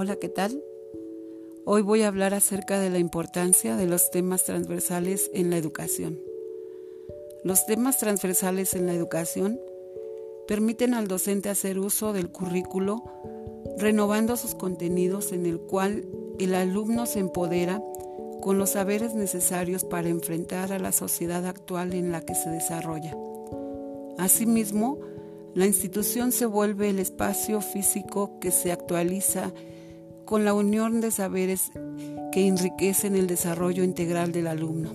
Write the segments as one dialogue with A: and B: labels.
A: Hola, ¿qué tal? Hoy voy a hablar acerca de la importancia de los temas transversales en la educación. Los temas transversales en la educación permiten al docente hacer uso del currículo renovando sus contenidos en el cual el alumno se empodera con los saberes necesarios para enfrentar a la sociedad actual en la que se desarrolla. Asimismo, la institución se vuelve el espacio físico que se actualiza con la unión de saberes que enriquecen el desarrollo integral del alumno.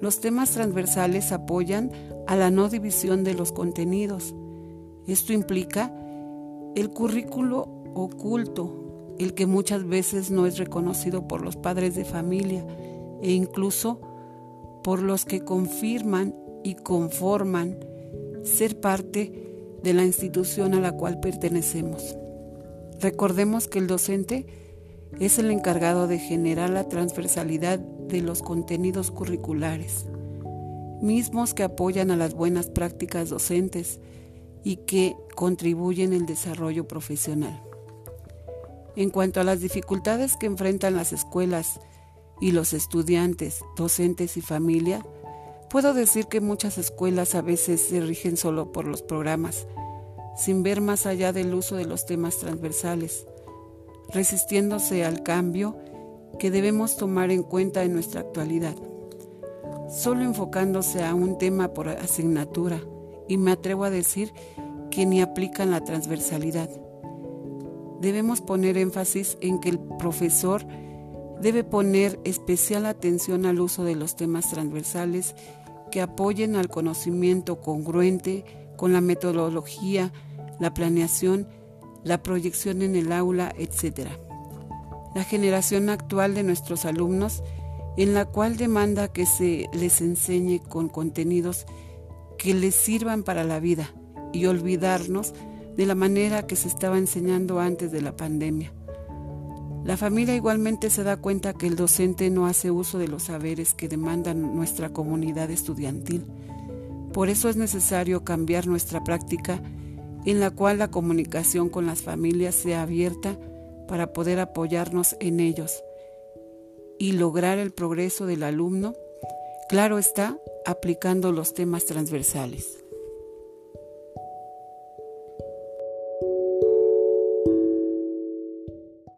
A: Los temas transversales apoyan a la no división de los contenidos. Esto implica el currículo oculto, el que muchas veces no es reconocido por los padres de familia e incluso por los que confirman y conforman ser parte de la institución a la cual pertenecemos. Recordemos que el docente es el encargado de generar la transversalidad de los contenidos curriculares, mismos que apoyan a las buenas prácticas docentes y que contribuyen al desarrollo profesional. En cuanto a las dificultades que enfrentan las escuelas y los estudiantes, docentes y familia, puedo decir que muchas escuelas a veces se rigen solo por los programas, sin ver más allá del uso de los temas transversales, resistiéndose al cambio que debemos tomar en cuenta en nuestra actualidad, solo enfocándose a un tema por asignatura, y me atrevo a decir que ni aplican la transversalidad. Debemos poner énfasis en que el profesor debe poner especial atención al uso de los temas transversales que apoyen al conocimiento congruente con la metodología la planeación, la proyección en el aula, etc. La generación actual de nuestros alumnos, en la cual demanda que se les enseñe con contenidos que les sirvan para la vida y olvidarnos de la manera que se estaba enseñando antes de la pandemia. La familia igualmente se da cuenta que el docente no hace uso de los saberes que demandan nuestra comunidad estudiantil. Por eso es necesario cambiar nuestra práctica en la cual la comunicación con las familias sea abierta para poder apoyarnos en ellos y lograr el progreso del alumno, claro está, aplicando los temas transversales.